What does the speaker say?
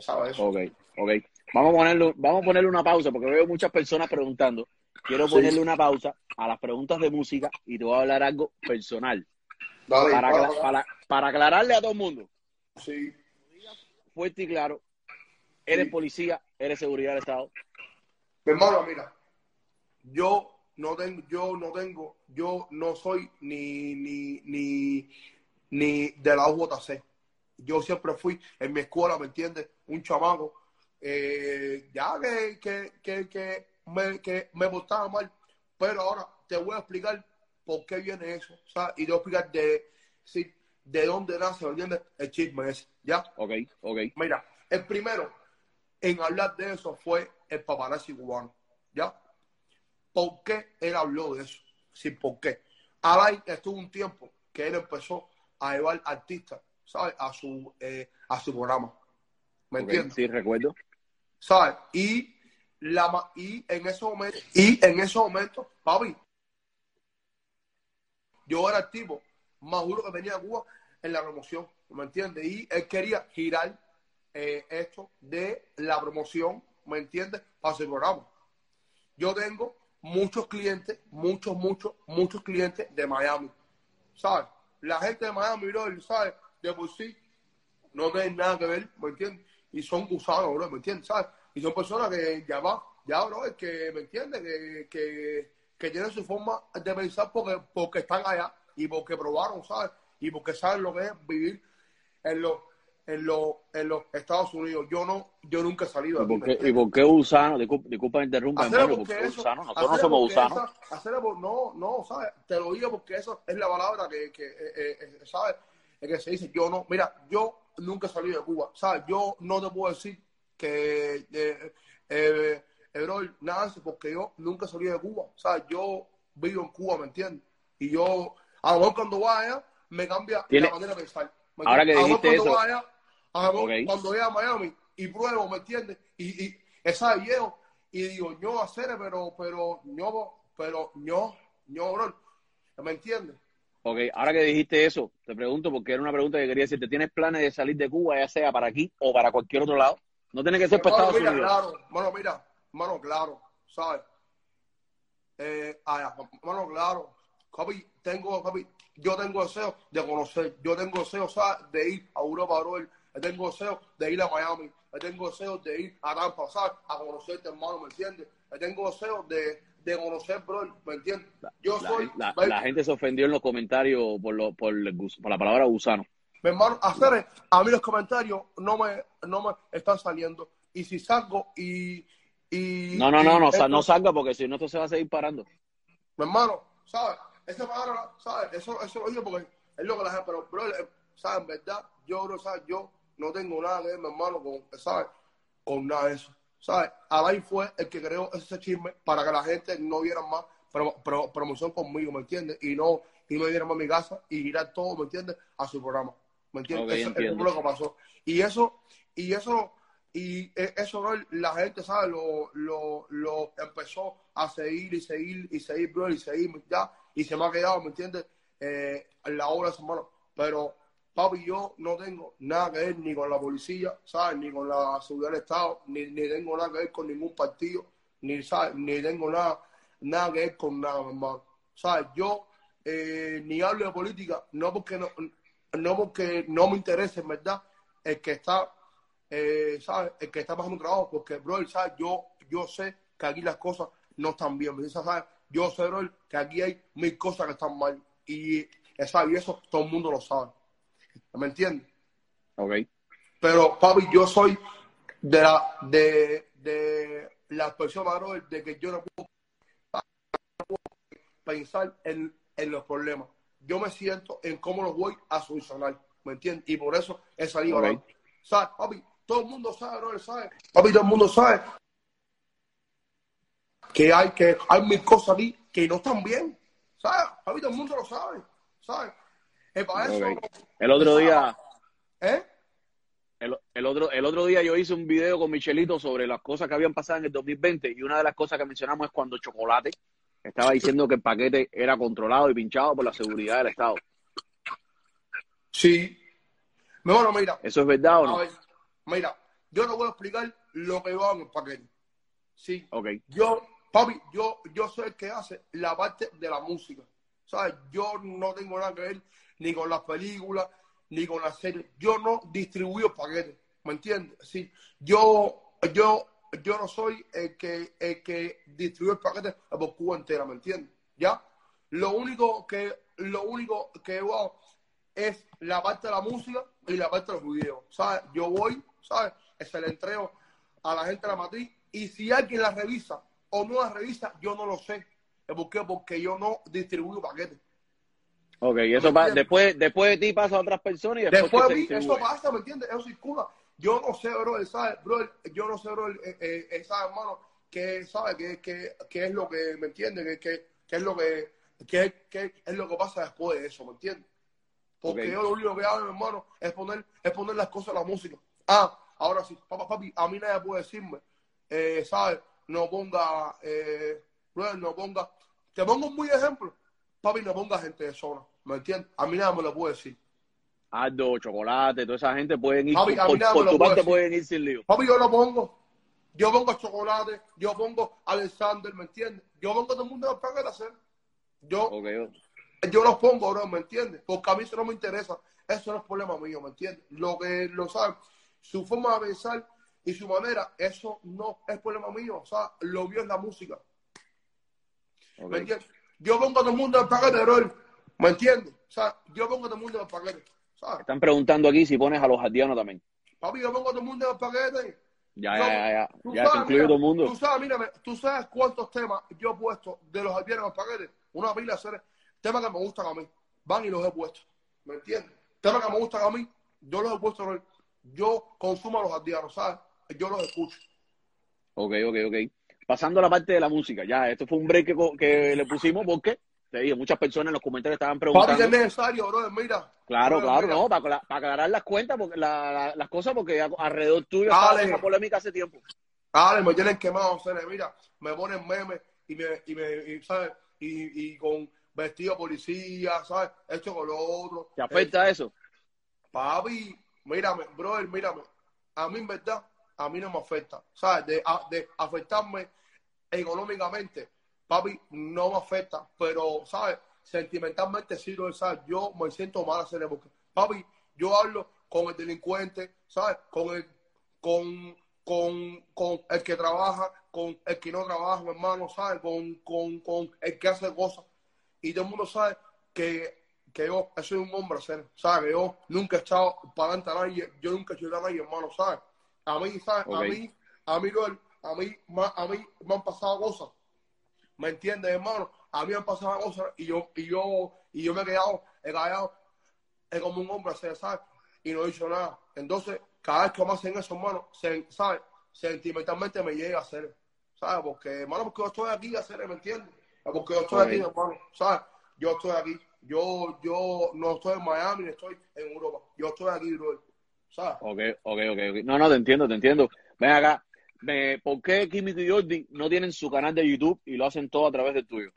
¿Sabes eso? Ok, ok. Vamos a, ponerle, vamos a ponerle una pausa porque veo muchas personas preguntando. Quiero Sí. ponerle una pausa a las preguntas de música y te voy a hablar algo personal. Dale, Para, para, acla- para, para aclararle a todo el mundo, Sí, fuerte y claro, eres Sí. policía, eres seguridad del Estado. Mi hermano, mira, yo no tengo, yo no tengo, yo no soy ni, ni, ni, ni de la UJC. Yo siempre fui en mi escuela, ¿me entiendes? Un chamaco, eh, ya que, que, que, que, me, que me portaba mal, pero ahora te voy a explicar por qué viene eso, ¿sabes? Y te voy a explicar de, sí, de dónde nace, ¿me entiendes? El chisme ese, ¿ya? Ok, ok. Mira, el primero en hablar de eso fue el paparazzi cubano, ¿ya? ¿Por qué él habló de eso? Sin por qué. Alain estuvo un tiempo que él empezó a llevar artistas, ¿sabes? A su, eh, a su programa. ¿Me entiendes? Sí, recuerdo. ¿Sabes? Y, la, y en ese momento, y en ese momento, papi, yo era el tipo más duro que tenía Cuba en la promoción, ¿me entiendes? Y él quería girar eh, esto de la promoción, ¿me entiendes? Para su programa. Yo tengo muchos clientes, muchos, muchos, muchos clientes de Miami, ¿sabes? La gente de Miami, bro, ¿sabes? De por sí no tienen nada que ver, ¿me entiendes? Y son gusanos, bro, ¿me entiendes? ¿Sabes? Y son personas que ya va, ya, bro, es que, ¿me entiendes? Que, que, que tienen su forma de pensar porque, porque están allá y porque probaron, ¿sabes? Y porque saben lo que es vivir en los, en los, en los Estados Unidos. Yo no, yo nunca he salido ¿Y por ¿me qué, y por qué gusano? Disculpa, disculpa interrumpa, hermano, ¿por porque qué eso, gusano? Nosotros no somos gusanos. esa- por- no, no, ¿sabes? Te lo digo porque eso es la palabra que, que eh, eh, eh, ¿sabes? Es que se dice, yo no, mira, yo nunca salido de Cuba, ¿sabes? Yo no te puedo decir que, eh, eh, eh, bro, nada, porque yo nunca salido de Cuba, ¿sabes? Yo vivo en Cuba, ¿me entiendes? Y yo, a lo mejor cuando vaya, me cambia Tiene- la manera de pensar. ¿me Ahora que entiendes? A lo mejor dijiste cuando eso- vaya, a lo mejor Ok. cuando vaya a Miami y pruebo, ¿me entiendes? Y, y esa viejo y digo, yo hacer, pero, pero, yo, pero, yo, yo, bro, ¿me entiendes? Ok, ahora que dijiste eso, te pregunto porque era una pregunta que quería decirte. ¿Tienes planes de salir de Cuba, ya sea para aquí o para cualquier otro lado? No tiene que ser para Mano, Estados mira, Unidos. claro, mano, mira, mano, claro, ¿sabes? Eh, ah, mano, claro, papi, tengo, papi, yo tengo deseo de conocer, yo tengo deseo, ¿sabes? De ir a Europa, bro, yo tengo deseo de ir a Miami, yo tengo deseo de ir a Tampa, ¿sabes? A conocerte, hermano, ¿me entiendes? Yo tengo deseo de, de conocer, bro, ¿me entiendes? Yo La, soy, la- gente se ofendió en los comentarios por, lo, por, el por la palabra gusano. Mi hermano, hacer a mí los comentarios no me, no me están saliendo. Y si salgo y. y No, no, no, no, esto- no salga porque si no, esto se va a seguir parando. Mi hermano, ¿sabes? Esa palabra, ¿sabes? Eso, eso lo digo porque es lo que la gente. Pero, bro, eh, ¿sabes? En verdad, yo, bro, ¿sabes? Yo no tengo nada que ver, mi hermano, con, ¿sabes? Con nada de eso. ¿Sabes? Alain fue el que creó ese chisme para que la gente no viera más pro- pro- promoción conmigo, ¿me entiendes? Y no, y no viera más a mi casa y girar todo, ¿me entiendes? A su programa. ¿Me entiendes? Eso entiendo. fue lo que pasó. Y eso, y eso, y eh, eso, bro, la gente, ¿sabes? Lo, lo, lo empezó a seguir y seguir y seguir, bro, y seguir, ya, y se me ha quedado, ¿me entiendes? Eh, la obra de su mano. Pero, papi, yo no tengo nada que ver ni con la policía, ¿sabes? Ni con la seguridad del Estado, ni, ni tengo nada que ver con ningún partido, ni, ¿sabes? Ni tengo nada, nada que ver con nada, hermano. ¿Sabes? Yo eh, ni hablo de política, no porque no, no porque no me interese, en verdad, el que está, eh, ¿sabes? El que está pasando un trabajo, porque, bro, ¿sabes? Yo, yo sé que aquí las cosas no están bien. ¿sabes? Yo sé, bro, que aquí hay mil cosas que están mal, y, ¿sabes? y eso todo el mundo lo sabe, ¿me entiendes? Ok. Pero, papi, yo soy de la, de, de las personas, bro, de que yo no puedo pensar en, en los problemas. Yo me siento en cómo los voy a solucionar, ¿me entiendes? Y por eso he salido Ok. adelante. ¿Sabes, papi? Todo el mundo sabe, bro, ¿sabes? Papi, todo el mundo sabe que hay, que hay mil cosas aquí que no están bien. ¿Sabes? Papi, todo el mundo lo sabe. ¿Sabes? El otro día, ¿Eh? el, el otro, el otro día yo hice un video con Michelito sobre las cosas que habían pasado en el 2020 y una de las cosas que mencionamos es cuando Chocolate estaba diciendo que el paquete era controlado y pinchado por la seguridad del Estado. Sí. Bueno, mira, ¿Eso es verdad o A no? ver, mira, yo no voy a explicar lo que hago en el paquete. Sí. Ok. Yo, papi, yo, yo soy el que hace la parte de la música. ¿Sabes? Yo no tengo nada que ver ni con las películas, ni con las series. Yo no distribuyo paquetes. ¿Me entiendes? Sí. Yo, yo, yo no soy el que, el que distribuye el paquete por Cuba entera, ¿me entiendes? ¿Ya? Lo único que, lo único que hago es la parte de la música y la parte de los videos. ¿Sabes? Yo voy, ¿sabes? Se le entrego a la gente de la matriz y si alguien la revisa o no la revisa, yo no lo sé. ¿Por qué? Porque yo no distribuyo paquetes. Ok, y eso después, después de ti pasa a otras personas y después, Después vi, se eso pasa, ¿me entiendes? Eso circula. Yo no sé, bro, ¿sabes? Bro, yo no sé, bro, eh, eh, ¿sabes, hermano? Que, ¿sabes? Que, que, que es lo que, ¿me entiendes? Que, que, que es lo que, que, es lo que pasa después de eso, ¿me entiendes? Porque yo lo único que hago, hermano, es poner, es poner las cosas a la música. Ah, ahora sí, papá, papi, a mí nadie puede decirme, eh, ¿sabes? No ponga, eh, no ponga, te pongo un muy ejemplo, papi, no ponga gente de zona, ¿me entiendes? A mí nadie me lo puede decir. Aldo, chocolate, toda esa gente pueden ir, Papi, por, nada por lo tu parte decir. pueden ir sin lío. Papi, yo lo pongo. Yo pongo chocolate, yo pongo Alexander, ¿me entiendes? Yo pongo todo el mundo paquete a hacer. Yo, Ok, yo los pongo, bro, ¿me entiendes? Porque a mí eso no me interesa. Eso no es problema mío, ¿me entiendes? Lo que lo saben, su forma de pensar y su manera, eso no es problema mío. O sea, lo mío es la música. ¿Me entiendes? Yo pongo a todo el mundo en el paquete, bro. ¿Me entiendes? O sea, yo pongo a todo el mundo en el paquete. ¿Sabes? Están preguntando aquí si pones a los jardianos también. Papi, yo pongo a todo el mundo en el paquete. Ya, ya, ya, ya. tú Ya sabes, se incluye mira, todo el mundo. Tú sabes, mírame, tú sabes cuántos temas yo he puesto de los aldeanos en los paquetes. Una pila de seres, temas que me gustan a mí. Van y los he puesto. ¿Me entiendes? Temas que me gustan a mí, yo los he puesto. Yo consumo a los aldeanos, ¿sabes? Yo los escucho. Ok, ok, ok. Pasando a la parte de la música, ya, esto fue un break que, que le pusimos porque, te dije, muchas personas en los comentarios estaban Papi, preguntando. que es necesario, brother, mira. Claro, Brother, claro, mira. no, para, para aclarar las cuentas, porque la- la- las cosas, porque alrededor tuyo Dale. estaba esa polémica hace tiempo. Dale, me tienen quemado, seres, mira, me ponen memes y me, y me, y, ¿sabes? Y, y con vestido policía, ¿sabes? Esto con lo otro. ¿Te afecta eso? Papi, mírame, brother, mírame. A mí, en verdad, a mí no me afecta. ¿Sabes? De, de afectarme económicamente, papi, no me afecta. Pero, ¿sabes? Sentimentalmente sí lo es, ¿sabes? Yo me siento mal hacer porque, papi, yo hablo con el delincuente, ¿sabes? Con el, con, con, con el que trabaja, con el que no trabaja, hermano, ¿sabes? Con, con, con el que hace cosas. Y todo el mundo sabe que, que yo soy un hombre ¿sabes? Yo nunca he echado para adelante a nadie, yo nunca he hecho a nadie, hermano, ¿sabes? A mí, ¿sabes? A Ok. mí, a mí, a mí, ma- a mí me han pasado cosas, ¿me entiendes, hermano? A mí me han pasado cosas y yo, y yo, y yo me he quedado, he callado, es como un hombre, serio, ¿sabes? Y no he dicho nada. Entonces, cada vez que me hacen eso, hermano, se, ¿sabes? Sentimentalmente me llega a hacer, ¿sabes? Porque, hermano, porque yo estoy aquí a hacer, ¿me entiendes? Porque yo estoy aquí, hermano, ¿sabes? Yo estoy aquí. Yo, yo no estoy en Miami, estoy en Europa. Yo estoy aquí, bro. ¿Sabes? Ok, ok, ok. No, no, te entiendo, te entiendo. Ven acá. ¿Por qué Químico y Jordi no tienen su canal de YouTube y lo hacen todo a través del tuyo?